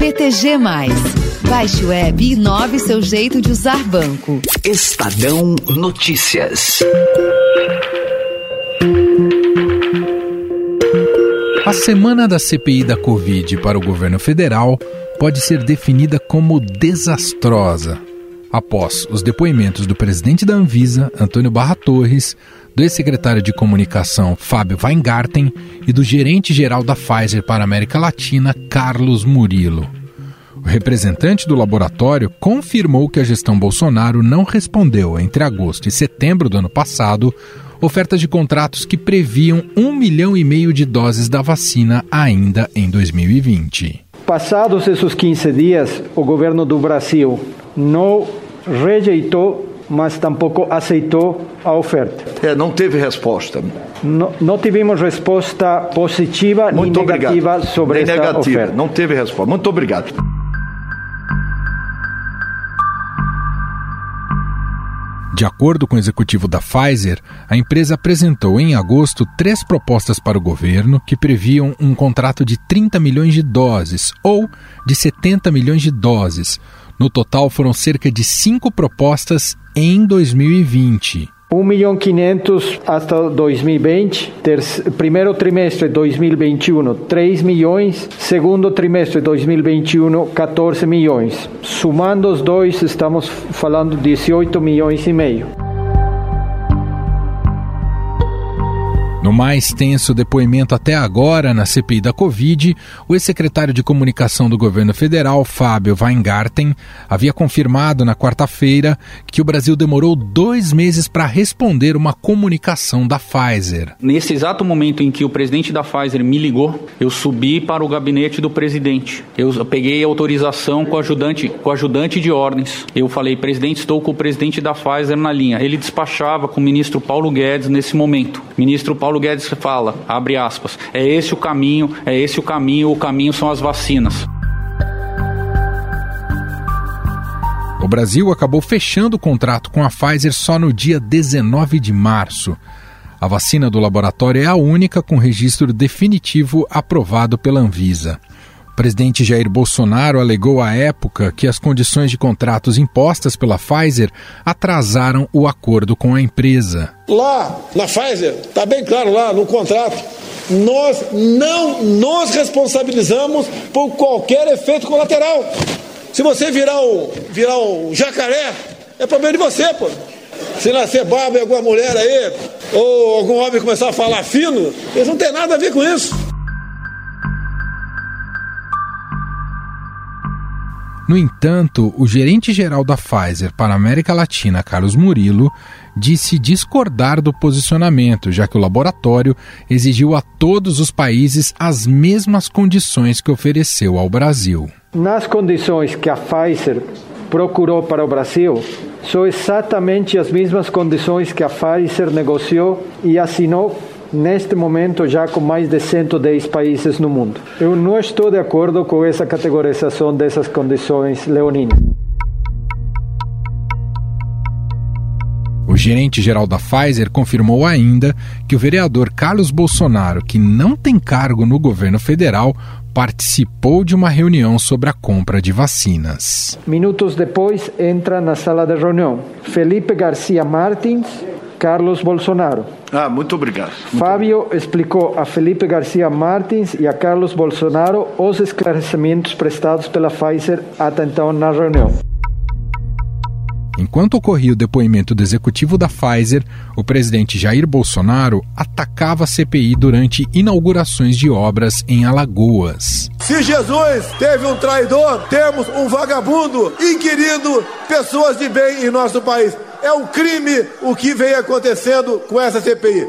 BTG. Baixe o web e inove seu jeito de usar banco. Estadão Notícias. A semana da CPI da Covid para o governo federal pode ser definida como desastrosa. Após os depoimentos do presidente da Anvisa, Antônio Barra Torres, do ex-secretário de comunicação Fábio Weingarten e do gerente-geral da Pfizer para a América Latina, Carlos Murilo. O representante do laboratório confirmou que a gestão Bolsonaro não respondeu entre agosto e setembro do ano passado ofertas de contratos que previam um milhão e meio de doses da vacina ainda em 2020. Passados esses 15 dias, o governo do Brasil não rejeitou mas tampouco aceitou a oferta. É, não teve resposta. Não, não tivemos resposta positiva Muito nem negativa obrigado. sobre nem essa negativa. oferta. Não teve resposta. Muito obrigado. De acordo com o executivo da Pfizer, a empresa apresentou em agosto três propostas para o governo que previam um contrato de 30 milhões de doses ou de 70 milhões de doses no total, foram cerca de cinco propostas em 2020. 1 milhão 500 até 2020, primeiro trimestre de 2021 3 milhões, segundo trimestre de 2021 14 milhões. Somando os dois, estamos falando 18 milhões e meio. No mais tenso depoimento até agora na CPI da Covid, o ex-secretário de comunicação do governo federal, Fábio Weingarten, havia confirmado na quarta-feira que o Brasil demorou dois meses para responder uma comunicação da Pfizer. Nesse exato momento em que o presidente da Pfizer me ligou, eu subi para o gabinete do presidente. Eu peguei autorização com o ajudante, com o ajudante de ordens. Eu falei, presidente, estou com o presidente da Pfizer na linha. Ele despachava com o ministro Paulo Guedes nesse momento. Ministro Paulo Paulo Guedes fala, abre aspas, é esse o caminho, é esse o caminho, o caminho são as vacinas. O Brasil acabou fechando o contrato com a Pfizer só no dia 19 de março. A vacina do laboratório é a única com registro definitivo aprovado pela Anvisa. Presidente Jair Bolsonaro alegou à época que as condições de contratos impostas pela Pfizer atrasaram o acordo com a empresa. Lá na Pfizer, está bem claro lá no contrato, nós não nos responsabilizamos por qualquer efeito colateral. Se você virar o, virar o jacaré, é problema de você, pô. Se nascer barba em alguma mulher aí, ou algum homem começar a falar fino, eles não tem nada a ver com isso. No entanto, o gerente-geral da Pfizer para a América Latina, Carlos Murilo, disse discordar do posicionamento, já que o laboratório exigiu a todos os países as mesmas condições que ofereceu ao Brasil. Nas condições que a Pfizer procurou para o Brasil, são exatamente as mesmas condições que a Pfizer negociou e assinou neste momento já com mais de 110 países no mundo. Eu não estou de acordo com essa categorização dessas condições leoninas. O gerente-geral da Pfizer confirmou ainda que o vereador Carlos Bolsonaro, que não tem cargo no governo federal, participou de uma reunião sobre a compra de vacinas. Minutos depois, entra na sala de reunião Felipe Garcia Martins, Carlos Bolsonaro. Ah, muito obrigado. Muito Fábio obrigado. explicou a Felipe Garcia Martins e a Carlos Bolsonaro os esclarecimentos prestados pela Pfizer até então na reunião. Enquanto ocorria o depoimento do executivo da Pfizer, o presidente Jair Bolsonaro atacava a CPI durante inaugurações de obras em Alagoas. Se Jesus teve um traidor, temos um vagabundo inquirindo pessoas de bem em nosso país. É um crime o que vem acontecendo com essa CPI.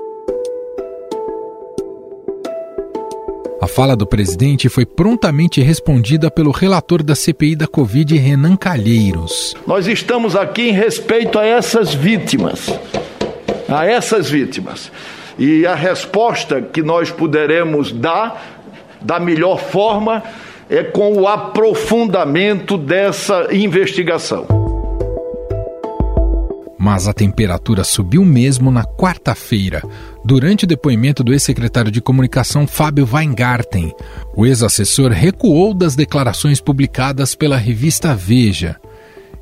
A fala do presidente foi prontamente respondida pelo relator da CPI da Covid, Renan Calheiros. Nós estamos aqui em respeito a essas vítimas. A essas vítimas. E a resposta que nós poderemos dar da melhor forma é com o aprofundamento dessa investigação. Mas a temperatura subiu mesmo na quarta-feira, durante o depoimento do ex-secretário de comunicação Fábio Weingarten. O ex-assessor recuou das declarações publicadas pela revista Veja.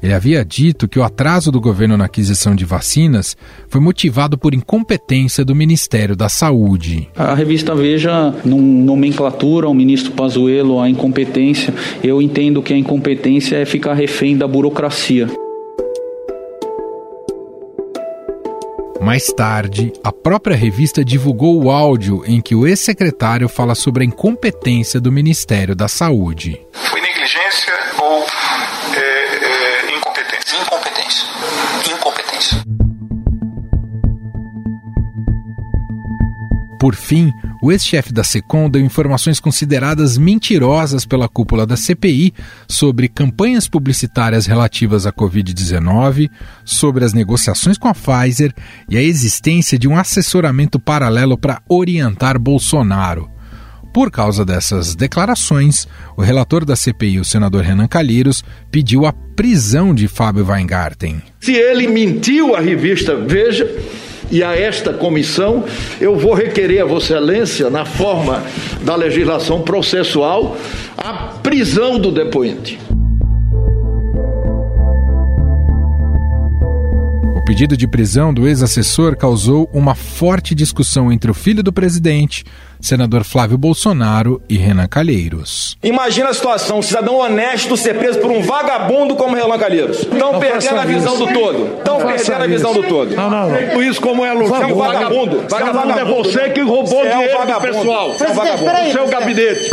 Ele havia dito que o atraso do governo na aquisição de vacinas foi motivado por incompetência do Ministério da Saúde. A revista Veja nomenclatura o ministro Pazuello a incompetência. Eu entendo que a incompetência é ficar refém da burocracia. Mais tarde, a própria revista divulgou o áudio em que o ex-secretário fala sobre a incompetência do Ministério da Saúde. Foi negligência ou é, é, incompetência? Incompetência. Incompetência. Por fim, o ex-chefe da SECOM deu informações consideradas mentirosas pela cúpula da CPI sobre campanhas publicitárias relativas à Covid-19, sobre as negociações com a Pfizer e a existência de um assessoramento paralelo para orientar Bolsonaro. Por causa dessas declarações, o relator da CPI, o senador Renan Calheiros, pediu a prisão de Fábio Weingarten. Se ele mentiu à revista Veja, e a esta comissão, eu vou requerer a Vossa Excelência, na forma da legislação processual, a prisão do depoente. Pedido de prisão do ex-assessor causou uma forte discussão entre o filho do presidente, senador Flávio Bolsonaro e Renan Calheiros. Imagina a situação, um cidadão honesto ser preso por um vagabundo como Renan Calheiros. Estão perdendo a visão do todo. Estão perdendo a visão do todo. Não, não, não. Isso como é, Lucas. Você é um vagabundo. Vagabundo é você que roubou Você é um dinheiro do vagabundo. pessoal. Você é um vagabundo. O seu gabinete.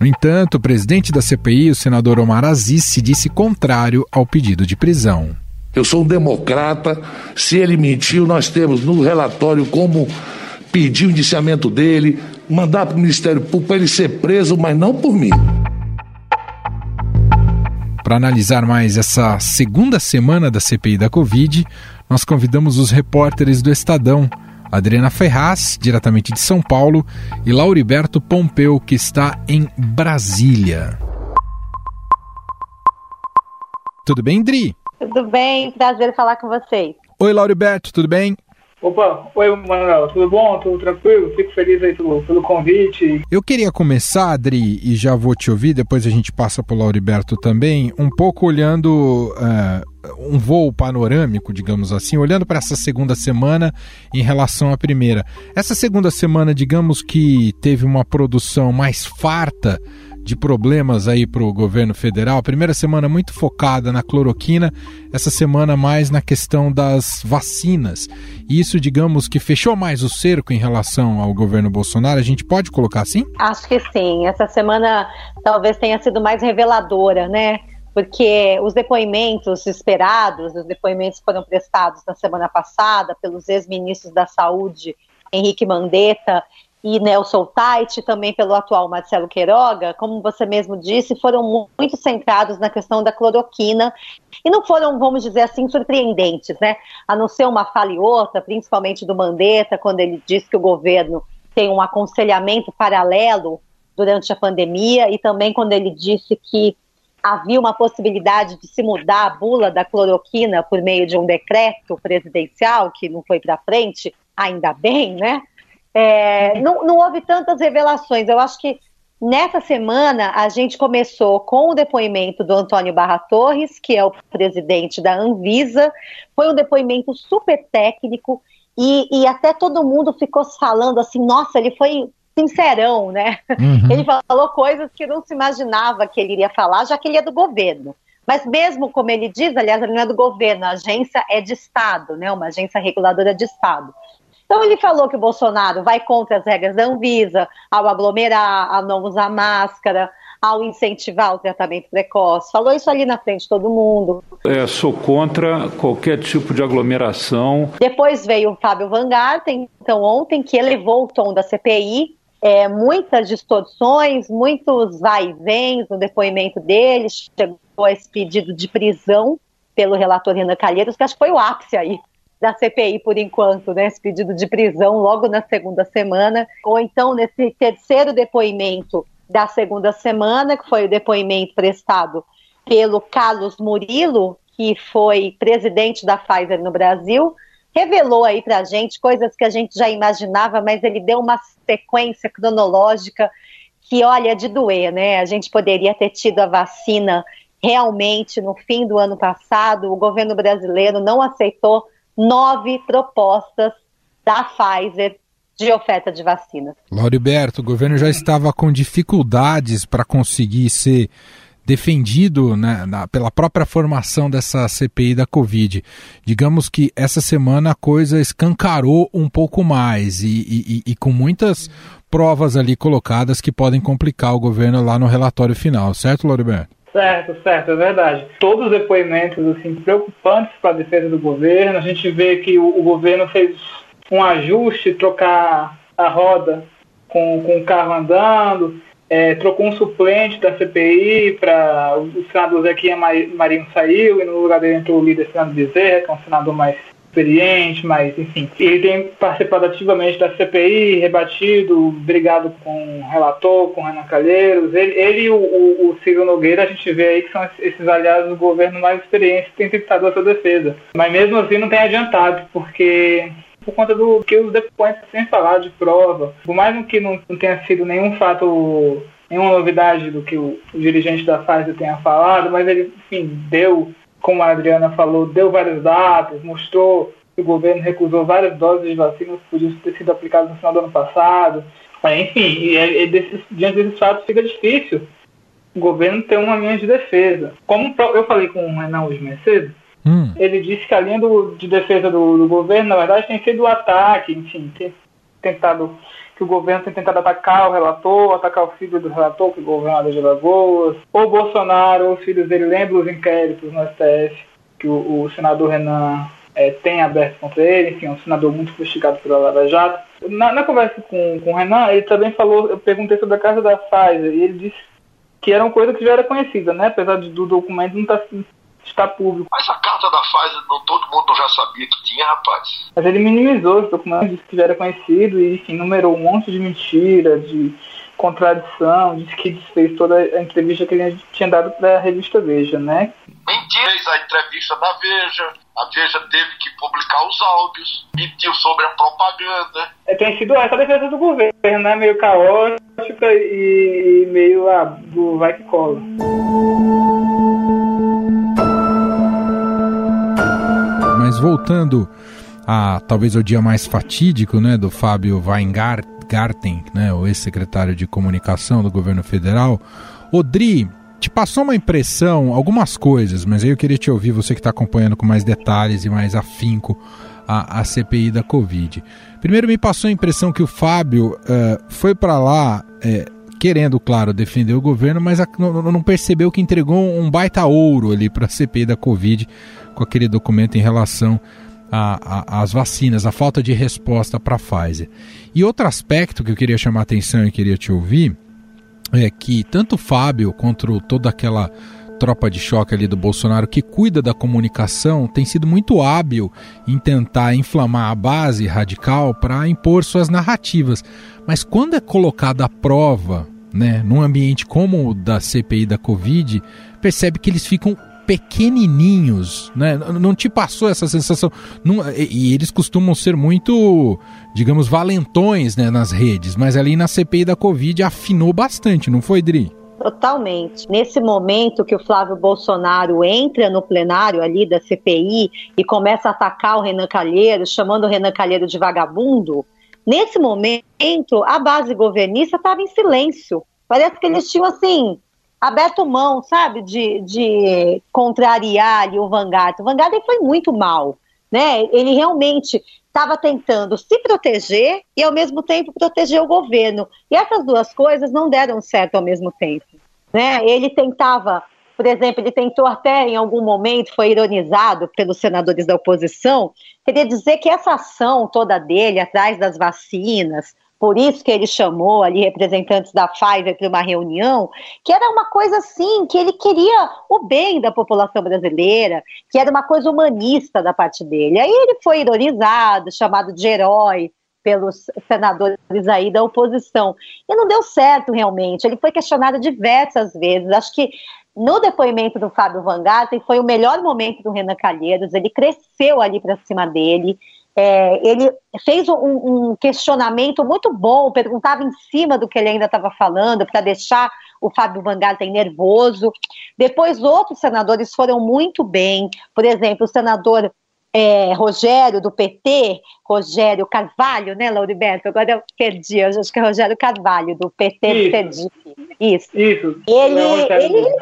No entanto, o presidente da CPI, o senador Omar Aziz, se disse contrário ao pedido de prisão. Eu sou um democrata. Se ele mentiu, nós temos no relatório como pedir o indiciamento dele, mandar para o Ministério Público para ele ser preso, mas não por mim. Para analisar mais essa segunda semana da CPI da Covid, nós convidamos os repórteres do Estadão, Adriana Ferraz, diretamente de São Paulo, e Lauriberto Pompeu, que está em Brasília. Tudo bem, Dri? Tudo bem, prazer falar com vocês. Oi, Lauriberto, tudo bem? Opa, oi Manuel, tudo bom? Tudo tranquilo? Fico feliz aí pelo, pelo convite. Eu queria começar, Adri, e já vou te ouvir, depois a gente passa para o Lauriberto também, um pouco olhando uh, um voo panorâmico, digamos assim, olhando para essa segunda semana em relação à primeira. Essa segunda semana, digamos que teve uma produção mais farta de problemas aí para o governo federal. A primeira semana muito focada na cloroquina, essa semana mais na questão das vacinas. E isso, digamos que fechou mais o cerco em relação ao governo Bolsonaro. A gente pode colocar assim? Acho que sim. Essa semana talvez tenha sido mais reveladora, né? Porque os depoimentos esperados, os depoimentos foram prestados na semana passada pelos ex-ministros da Saúde, Henrique Mandetta e Nelson Tait, também pelo atual Marcelo Queiroga, como você mesmo disse, foram muito centrados na questão da cloroquina e não foram, vamos dizer assim, surpreendentes, né? A não ser uma fala e outra, principalmente do Mandetta, quando ele diz que o governo tem um aconselhamento paralelo durante a pandemia e também quando ele disse que havia uma possibilidade de se mudar a bula da cloroquina por meio de um decreto presidencial que não foi para frente, ainda bem, né? É, não, não, houve tantas revelações. Eu acho que nessa semana a gente começou com o depoimento do Antônio Barra Torres, que é o presidente da Anvisa. Foi um depoimento super técnico e, e até todo mundo ficou falando assim: nossa, ele foi sincerão, né? Uhum. Ele falou coisas que não se imaginava que ele iria falar, já que ele é do governo. Mas mesmo como ele diz, aliás, ele não é do governo, a agência é de Estado, né? Uma agência reguladora de Estado. Então ele falou que o Bolsonaro vai contra as regras da Anvisa, ao aglomerar, a não usar máscara, ao incentivar o tratamento precoce. Falou isso ali na frente de todo mundo. É, sou contra qualquer tipo de aglomeração. Depois veio o Fábio Van Garten, então ontem, que elevou o tom da CPI, é, muitas distorções, muitos vai e vens no depoimento dele, chegou a esse pedido de prisão pelo relator Renan Calheiros, que acho que foi o ápice aí da CPI por enquanto, né, esse pedido de prisão logo na segunda semana, ou então nesse terceiro depoimento da segunda semana, que foi o depoimento prestado pelo Carlos Murilo, que foi presidente da Pfizer no Brasil, revelou aí para a gente coisas que a gente já imaginava, mas ele deu uma sequência cronológica que, olha, de doer, né? A gente poderia ter tido a vacina realmente no fim do ano passado, o governo brasileiro não aceitou nove propostas da Pfizer de oferta de vacinas. Lauriberto, o governo já estava com dificuldades para conseguir ser defendido né, na, pela própria formação dessa CPI da Covid. Digamos que essa semana a coisa escancarou um pouco mais e, e, e, com muitas provas ali colocadas que podem complicar o governo lá no relatório final, certo, Lauriberto? Certo, certo, é verdade. Todos os depoimentos assim, preocupantes para a defesa do governo. A gente vê que o, o governo fez um ajuste, trocar a roda com, com o carro andando, é, trocou um suplente da CPI para o senador Zequinha Marinho saiu e no lugar dele entrou o líder Fernando Bezerra, que é um senador mais experiente, mas enfim. Ele tem participado ativamente da CPI, rebatido, brigado com o relator, com o Renan Calheiros. Ele, ele e o, o, o Ciro Nogueira, a gente vê aí que são esses aliados do governo mais experientes que têm tentado a sua defesa. Mas mesmo assim não tem adiantado, porque por conta do que os depoentes sem falar de prova, por mais que não, não tenha sido nenhum fato nenhuma novidade do que o, o dirigente da Pfizer tenha falado, mas ele, enfim, deu como a Adriana falou, deu vários dados, mostrou que o governo recusou várias doses de vacinas que podiam ter sido aplicadas no final do ano passado. Enfim, e, e desses, diante desses fatos fica difícil o governo ter uma linha de defesa. Como eu falei com o Renan hoje mais cedo, hum. ele disse que a linha do, de defesa do, do, governo, na verdade, tem sido o ataque, enfim, tentado que o governo tem tentado atacar o relator, atacar o filho do relator, que o governador de Lagoas, ou Bolsonaro, os filhos dele lembram os inquéritos no STF que o, o senador Renan é, tem aberto contra ele, enfim, é um senador muito investigado pela Lava Jato. Na, na, conversa com, com o Renan, ele também falou, eu perguntei sobre a casa da Pfizer, e ele disse que era uma coisa que já era conhecida, né? Apesar de, do documento não estar tá está público. Mas a carta da Pfizer, não, todo mundo já sabia que tinha, rapaz. Mas ele minimizou os documentos, disse que já era conhecido e, enfim, numerou um monte de mentira, de contradição, disse que desfez toda a entrevista que ele tinha dado para a revista Veja, né? Mentira, fez a entrevista na Veja, a Veja teve que publicar os áudios, mentiu sobre a propaganda. É, tem sido essa a defesa do governo, né? Meio caótica e meio ah, do vai que cola. Voltando a talvez o dia mais fatídico, né, do Fábio Weingarten, né, o ex-secretário de comunicação do governo federal, Odri, te passou uma impressão, algumas coisas, mas aí eu queria te ouvir, você que está acompanhando com mais detalhes e mais afinco a, a CPI da Covid. Primeiro me passou a impressão que o Fábio uh, foi para lá uh, querendo, claro, defender o governo, mas a, não, não, percebeu que entregou um baita ouro ali para a CPI da Covid com aquele documento em relação às vacinas, a falta de resposta para a Pfizer. E outro aspecto que eu queria chamar a atenção e queria te ouvir é que tanto o Fábio quanto toda aquela tropa de choque ali do Bolsonaro que cuida da comunicação tem sido muito hábil em tentar inflamar a base radical para impor suas narrativas. Mas quando é colocada à prova, né, num ambiente como o da CPI da Covid, percebe que eles ficam pequenininhos, né? Não te passou essa sensação? Não, e, e, eles costumam ser muito, digamos, valentões né, nas redes, mas ali na CPI da Covid afinou bastante, não foi, Dri? Totalmente. Nesse momento que o Flávio Bolsonaro entra no plenário ali da CPI e começa a atacar o Renan Calheiros, chamando o Renan Calheiros de vagabundo, nesse momento a base governista estava em silêncio. Parece que eles tinham assim aberto mão, sabe, de, de contrariar ali o Vanguard. O Vanguard foi muito mal, né? Ele realmente estava tentando se proteger e ao mesmo tempo proteger o governo. E essas duas coisas não deram certo ao mesmo tempo, né? Ele tentava, por exemplo, ele tentou até em algum momento foi ironizado pelos senadores da oposição, queria dizer que essa ação toda dele atrás das vacinas, por isso que ele chamou ali representantes da Pfizer para uma reunião, que era uma coisa assim, que ele queria o bem da população brasileira, que era uma coisa humanista da parte dele. Aí ele foi ironizado, chamado de herói pelos senadores aí da oposição. E não deu certo realmente. Ele foi questionado diversas vezes. Acho que no depoimento do Fábio Van Garten, foi o melhor momento do Renan Calheiros, ele cresceu ali para cima dele, é, ele fez um, um, questionamento muito bom, perguntava em cima do que ele ainda estava falando, para deixar o Fábio Van Garten nervoso. Depois, outros senadores foram muito bem, por exemplo, o senador é, Rogério, do PT, Rogério Carvalho, né, Lauriberto? Agora eu perdi, eu acho que é Rogério Carvalho, do PT Isso. Isso. Isso. Ele, ele,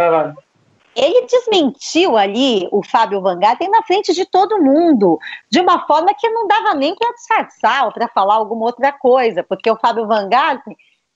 ele desmentiu ali o Fábio Van na frente de todo mundo, de uma forma que não dava nem para disfarçar ou para falar alguma outra coisa, porque o Fábio Van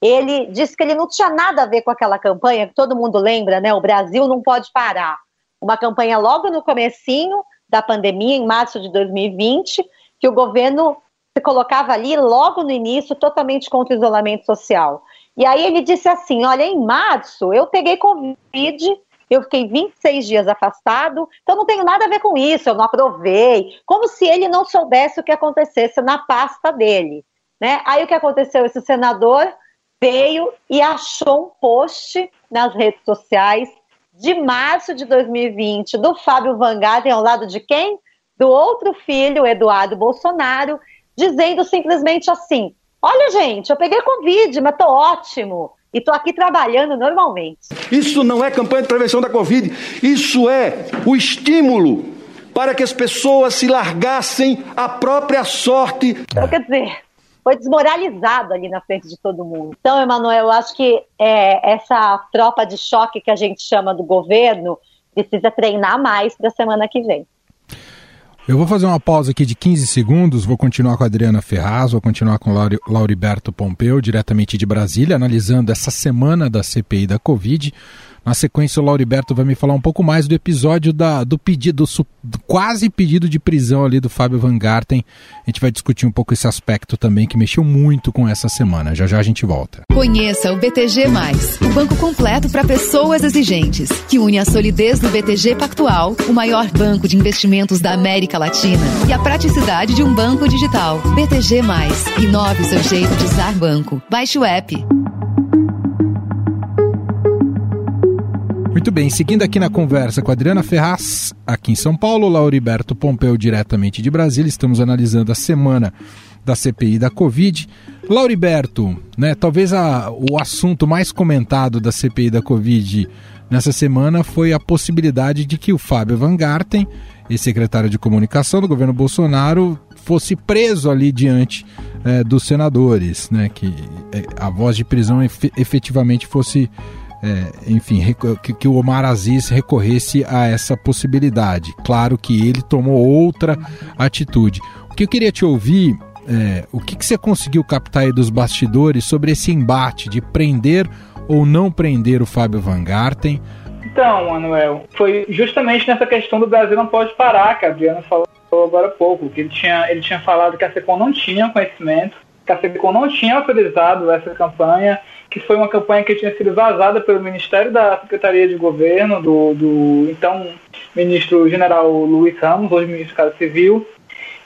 ele disse que ele não tinha nada a ver com aquela campanha, que todo mundo lembra, né, o Brasil não pode parar. Uma campanha logo no comecinho, da pandemia, em março de 2020, que o governo se colocava ali logo no início, totalmente contra o isolamento social. E aí ele disse assim: olha, em março eu peguei Covid, eu fiquei 26 dias afastado, então não tenho nada a ver com isso, eu não aprovei. Como se ele não soubesse o que acontecesse na pasta dele. Né? Aí o que aconteceu? Esse senador veio e achou um post nas redes sociais de março de 2020 do Fábio Van ao lado de quem? Do outro filho, Eduardo Bolsonaro, dizendo simplesmente assim: Olha, gente, eu peguei Covid, mas tô ótimo. E tô aqui trabalhando normalmente. Isso não é campanha de prevenção da Covid, isso é o estímulo para que as pessoas se largassem à própria sorte. Então, quer dizer, foi desmoralizado ali na frente de todo mundo. Então, Emanuel, eu acho que é, essa tropa de choque que a gente chama do governo precisa treinar mais para a semana que vem. Eu vou fazer uma pausa aqui de 15 segundos, vou continuar com a Adriana Ferraz, vou continuar com Lauri, Lauriberto Pompeu, diretamente de Brasília, analisando essa semana da CPI da Covid. Na sequência, o Lauriberto vai me falar um pouco mais do episódio da, do pedido, do quase pedido de prisão ali do Fábio Van Garten. A gente vai discutir um pouco esse aspecto também que mexeu muito com essa semana. Já já a gente volta. Conheça o BTG, o banco completo para pessoas exigentes, que une a solidez do BTG Pactual, o maior banco de investimentos da América Latina, e a praticidade de um banco digital. BTG, inove seu jeito de usar banco. Baixe o app. Muito bem, seguindo aqui na conversa com a Adriana Ferraz, aqui em São Paulo, Lauriberto Pompeu, diretamente de Brasília, estamos analisando a semana da CPI da Covid. Lauriberto, né, talvez a, o assunto mais comentado da CPI da Covid nessa semana foi a possibilidade de que o Fábio Van Garten, ex-secretário de comunicação do governo Bolsonaro, fosse preso ali diante é, dos senadores, né, que é, a voz de prisão efetivamente fosse é, enfim, que, que, o Omar Aziz recorresse a essa possibilidade. Claro que ele tomou outra atitude. O que eu queria te ouvir é, o que, que você conseguiu captar aí dos bastidores sobre esse embate de prender ou não prender o Fábio Van Garten? Então, Manuel, foi justamente nessa questão do Brasil não pode parar, que a Adriana falou agora há pouco, que ele tinha, ele tinha falado que a SECOM não tinha conhecimento, que a SECOM não tinha autorizado essa campanha, que foi uma campanha que tinha sido vazada pelo Ministério da Secretaria de Governo, do, do então ministro general Luiz Ramos, hoje ministro da Casa Civil,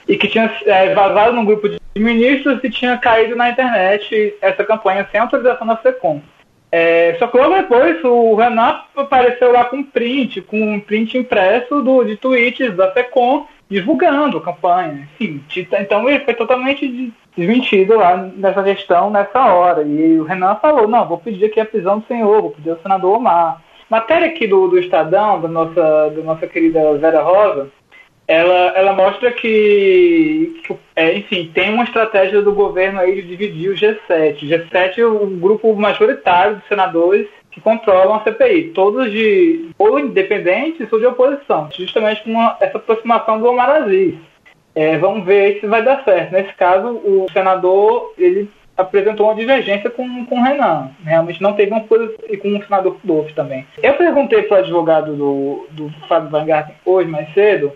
e que tinha é, vazado num grupo de ministros e tinha caído na internet essa campanha sem autorização da SECOM. É, só que logo depois o Renan apareceu lá com um print, com um print impresso do, de tweets da SECOM divulgando a campanha. Enfim, então ele foi totalmente desmentido lá nessa gestão nessa hora. E o Renan falou, não, vou pedir aqui a prisão do senhor, vou pedir ao senador Omar. Matéria aqui do, do Estadão, da nossa, da nossa querida Vera Rosa, ela, ela mostra que, que é, enfim, tem uma estratégia do governo aí de dividir o G7. O G7 é o grupo majoritário de senadores que controlam a CPI, todos de ou independentes ou de oposição, justamente com uma, essa aproximação do Omar Aziz. É, vamos ver se vai dar certo. Nesse caso, o senador ele apresentou uma divergência com, com o Renan. Realmente não teve uma coisa e com o senador Rudolph também. Eu perguntei para o advogado do, do Fábio Van Garten hoje, mais cedo,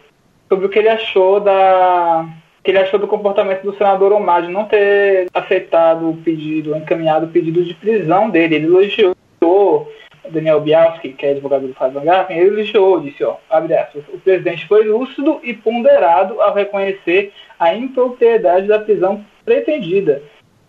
sobre o que ele achou da que ele achou do comportamento do senador Omar de não ter aceitado o pedido, encaminhado o pedido de prisão dele. Ele elogiou Daniel Bialski, que é advogado do Fábio Garten, ele elogiou, disse, ó, abre aspas, o presidente foi lúcido e ponderado ao reconhecer a impropriedade da prisão pretendida,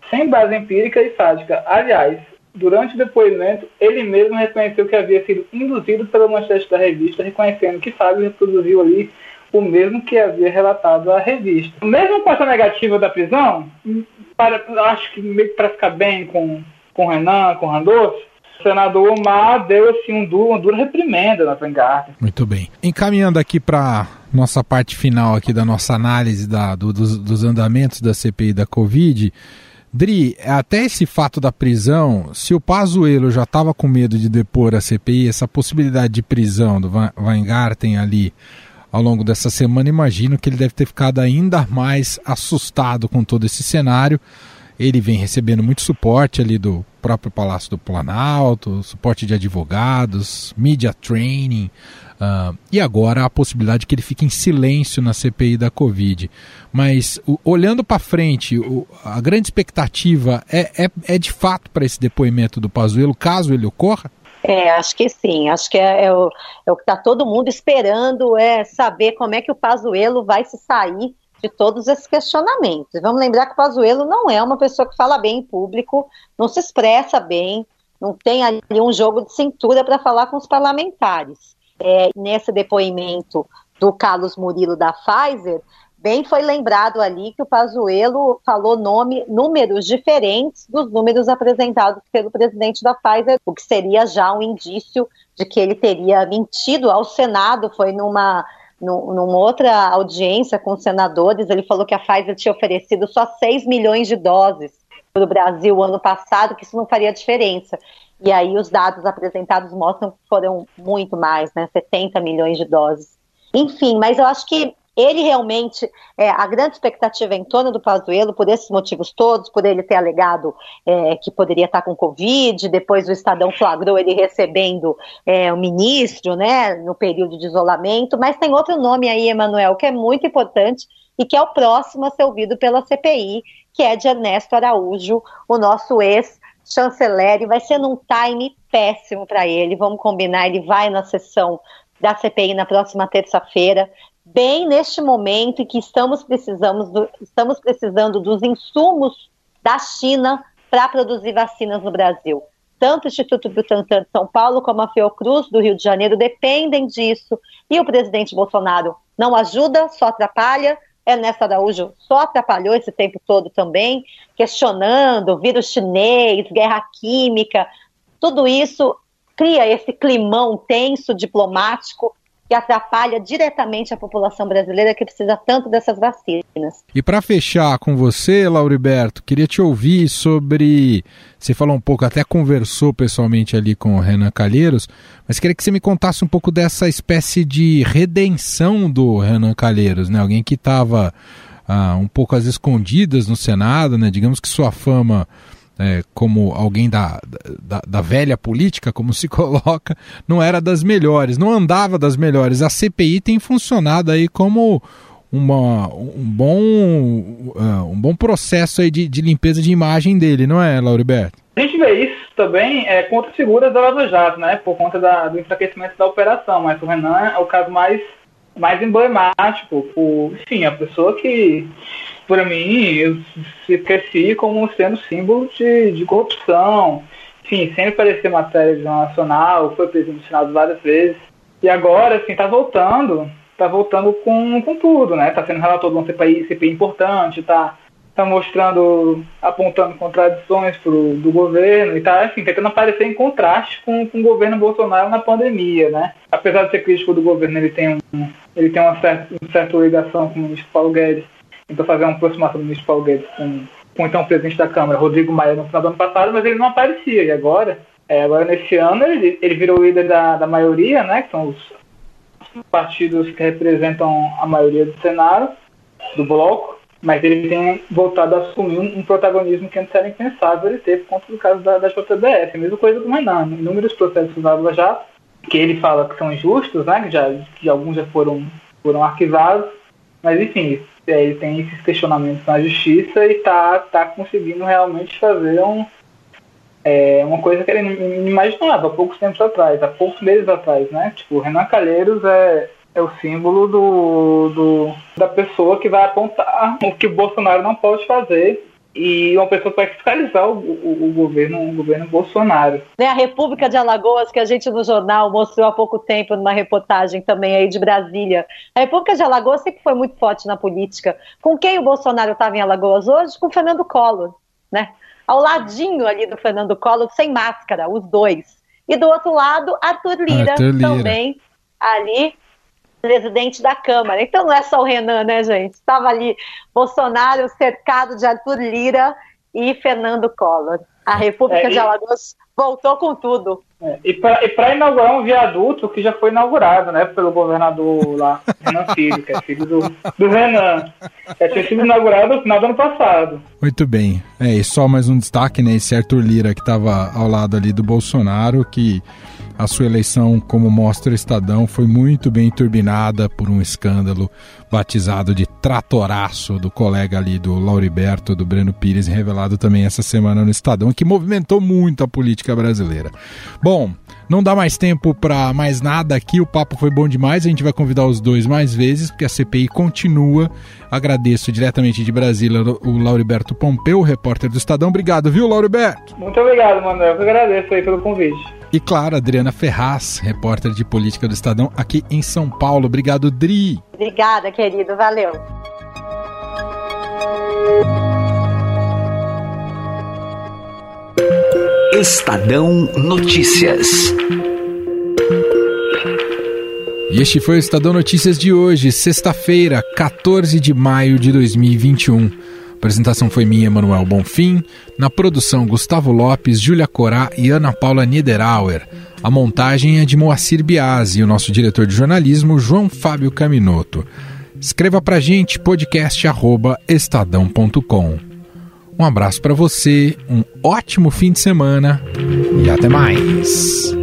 sem base empírica e sádica. Aliás, durante o depoimento, ele mesmo reconheceu que havia sido induzido pela manchete da revista, reconhecendo que Fábio reproduziu ali o mesmo que havia relatado à revista. Mesmo com essa negativa da prisão, para, acho que meio para ficar bem com, com Renan, com Randolph, o senador Omar deu assim, um duro, uma dura reprimenda na Vanguarda. Muito bem. Encaminhando aqui para nossa parte final aqui da nossa análise da, do, dos, dos andamentos da CPI da Covid, Dri, até esse fato da prisão, se o Pazuello já estava com medo de depor a CPI, essa possibilidade de prisão do Weingarten ali ao longo dessa semana, imagino que ele deve ter ficado ainda mais assustado com todo esse cenário. Ele vem recebendo muito suporte ali do próprio Palácio do Planalto, suporte de advogados, media training, uh, e agora a possibilidade que ele fique em silêncio na CPI da Covid. Mas o, olhando para frente, o, a grande expectativa é, é, é de fato para esse depoimento do Pazuello, caso ele ocorra? É, acho que sim. Acho que é, é o, é o que está todo mundo esperando, é saber como é que o Pazuello vai se sair de todos esses questionamentos. Vamos lembrar que o Pazuello não é uma pessoa que fala bem em público, não se expressa bem, não tem ali um jogo de cintura para falar com os parlamentares. É, nesse depoimento do Carlos Murilo da Pfizer, bem foi lembrado ali que o Pazuello falou nome, números diferentes dos números apresentados pelo presidente da Pfizer, o que seria já um indício de que ele teria mentido ao Senado. Foi numa, numa outra audiência com senadores, ele falou que a Pfizer tinha oferecido só 6 milhões de doses para o Brasil ano passado, que isso não faria diferença. E aí os dados apresentados mostram que foram muito mais, né? 70 milhões de doses. Enfim, mas eu acho que ele realmente, é, a grande expectativa em torno do Pazuello, por esses motivos todos, por ele ter alegado é, que poderia estar com Covid, depois o Estadão flagrou ele recebendo é, o ministro, né, no período de isolamento, mas tem outro nome aí, Emanuel, que é muito importante e que é o próximo a ser ouvido pela CPI, que é de Ernesto Araújo, o nosso ex-chanceler, e vai ser num time péssimo para ele, vamos combinar, ele vai na sessão da CPI na próxima terça-feira, bem neste momento em que estamos, precisamos do, estamos precisando dos insumos da China para produzir vacinas no Brasil. Tanto o Instituto Butantan de São Paulo como a Fiocruz do Rio de Janeiro dependem disso. E o presidente Bolsonaro não ajuda, só atrapalha. Ernesto Araújo só atrapalhou esse tempo todo também, questionando vírus chinês, guerra química. Tudo isso cria esse climão tenso diplomático que atrapalha diretamente a população brasileira que precisa tanto dessas vacinas. E para fechar com você, Lauriberto, queria te ouvir sobre. Você falou um pouco, até conversou pessoalmente ali com o Renan Calheiros, mas queria que você me contasse um pouco dessa espécie de redenção do Renan Calheiros, né? Alguém que estava ah, um pouco às escondidas no Senado, né? Digamos que sua fama é, como alguém da, da, da, velha política, como se coloca, não era das melhores, não andava das melhores. A CPI tem funcionado aí como uma, um, bom, uh, um bom processo aí de, de, limpeza de imagem dele, não é, Lauriberto? A gente vê isso também é, com outras figuras da Lava Jato, né? Por conta da, do enfraquecimento da operação, mas o Renan é o caso mais, mais emblemático, por, enfim, a pessoa que para mim, eu cresci como sendo símbolo de, de corrupção. Enfim, sempre aparecia matéria de nacional, foi preso no Senado várias vezes. E agora, assim, tá voltando, tá voltando com, com tudo, né? Tá sendo relator de um CPI, CPI importante, tá, tá mostrando, apontando contradições pro, do governo e tá, assim, tentando aparecer em contraste com, com o governo Bolsonaro na pandemia, né? Apesar de ser crítico do governo, ele tem, um, ele tem uma certa, uma certa ligação com o ministro Paulo Guedes tentou fazer uma aproximação do ministro Paulo Guedes com, com então presidente da Câmara, Rodrigo Maia, no final do ano passado, mas ele não aparecia. E agora, é, agora nesse ano, ele, ele virou líder da, da maioria, né, que são os partidos que representam a maioria do Senado, do bloco, mas ele tem voltado a assumir um, um protagonismo que antes era impensável ele ter por conta do caso da, da JBS. A mesma coisa com o Renan. Inúmeros processos da já que ele fala que são injustos, né, que, já, que alguns já foram, foram arquivados, mas enfim, ele tem esses questionamentos na justiça e tá, tá conseguindo realmente fazer um, é, uma coisa que ele não imaginava há poucos tempos atrás, há poucos meses atrás, né? Tipo, o Renan Calheiros é, é o símbolo do, do, da pessoa que vai apontar o que o Bolsonaro não pode fazer e uma pessoa para fiscalizar o, o, o, governo, o governo Bolsonaro. Né, a República de Alagoas, que a gente no jornal mostrou há pouco tempo numa reportagem também aí de Brasília. A República de Alagoas sempre foi muito forte na política. Com quem o Bolsonaro estava em Alagoas hoje? Com o Fernando Collor, né? Ao ladinho ali do Fernando Collor, sem máscara, os dois. E do outro lado, Arthur Lira, Arthur Lira. também ali presidente da Câmara. Então não é só o Renan, né, gente? Estava ali Bolsonaro cercado de Arthur Lira e Fernando Collor. A República é, e... de Alagoas voltou com tudo. É, e para inaugurar um viaduto que já foi inaugurado, né, pelo governador lá, Renan Filho, que é filho do, do Renan. Já tinha sido inaugurado no final do ano passado. Muito bem. É, e só mais um destaque, né, esse Arthur Lira que estava ao lado ali do Bolsonaro, que a sua eleição, como mostra o Estadão, foi muito bem turbinada por um escândalo batizado de tratoraço do colega ali do Lauriberto, do Breno Pires, revelado também essa semana no Estadão, que movimentou muito a política brasileira. Bom, não dá mais tempo para mais nada aqui, o papo foi bom demais, a gente vai convidar os dois mais vezes, porque a CPI continua. Agradeço diretamente de Brasília o Lauriberto Pompeu, repórter do Estadão. Obrigado, viu, Lauriberto? Muito obrigado, Manuel. Eu agradeço aí pelo convite. E claro, Adriana Ferraz, repórter de política do Estadão aqui em São Paulo. Obrigado, Dri. Obrigada, querido. Valeu. Estadão Notícias. E este foi o Estadão Notícias de hoje, sexta-feira, 14 de maio de 2021. Apresentação foi minha, Manuel Bonfim. Na produção, Gustavo Lopes, Júlia Corá e Ana Paula Niederauer. A montagem é de Moacir Biasi e o nosso diretor de jornalismo, João Fábio Caminoto. Escreva pra gente podcast@estadão.com. Um abraço para você, um ótimo fim de semana e até mais.